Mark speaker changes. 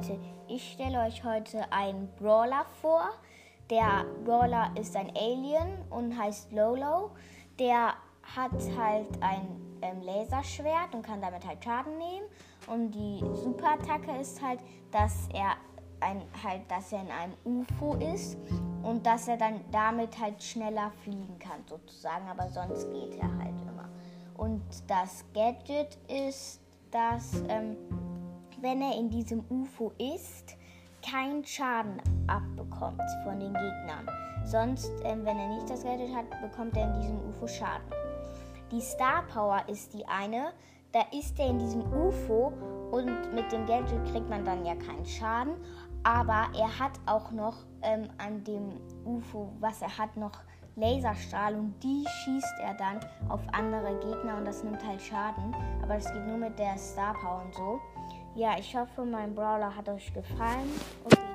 Speaker 1: Leute, ich stelle euch heute einen Brawler vor. Der Brawler ist ein Alien und heißt Lolo. Der hat halt ein ähm, Laserschwert und kann damit halt Schaden nehmen. Und die Superattacke ist halt, dass er ein, halt, dass er in einem UFO ist und dass er dann damit halt schneller fliegen kann sozusagen, aber sonst geht er halt immer. Und das Gadget ist, dass ähm, wenn er in diesem UFO ist, keinen Schaden abbekommt von den Gegnern. Sonst, ähm, wenn er nicht das Gadget hat, bekommt er in diesem UFO Schaden. Die Star Power ist die eine, da ist er in diesem UFO und mit dem Gadget kriegt man dann ja keinen Schaden, aber er hat auch noch ähm, an dem UFO, was er hat, noch Laserstrahl und die schießt er dann auf andere Gegner und das nimmt halt Schaden. Aber das geht nur mit der Star Power und so. Ja, ich hoffe, mein Brawler hat euch gefallen. Okay.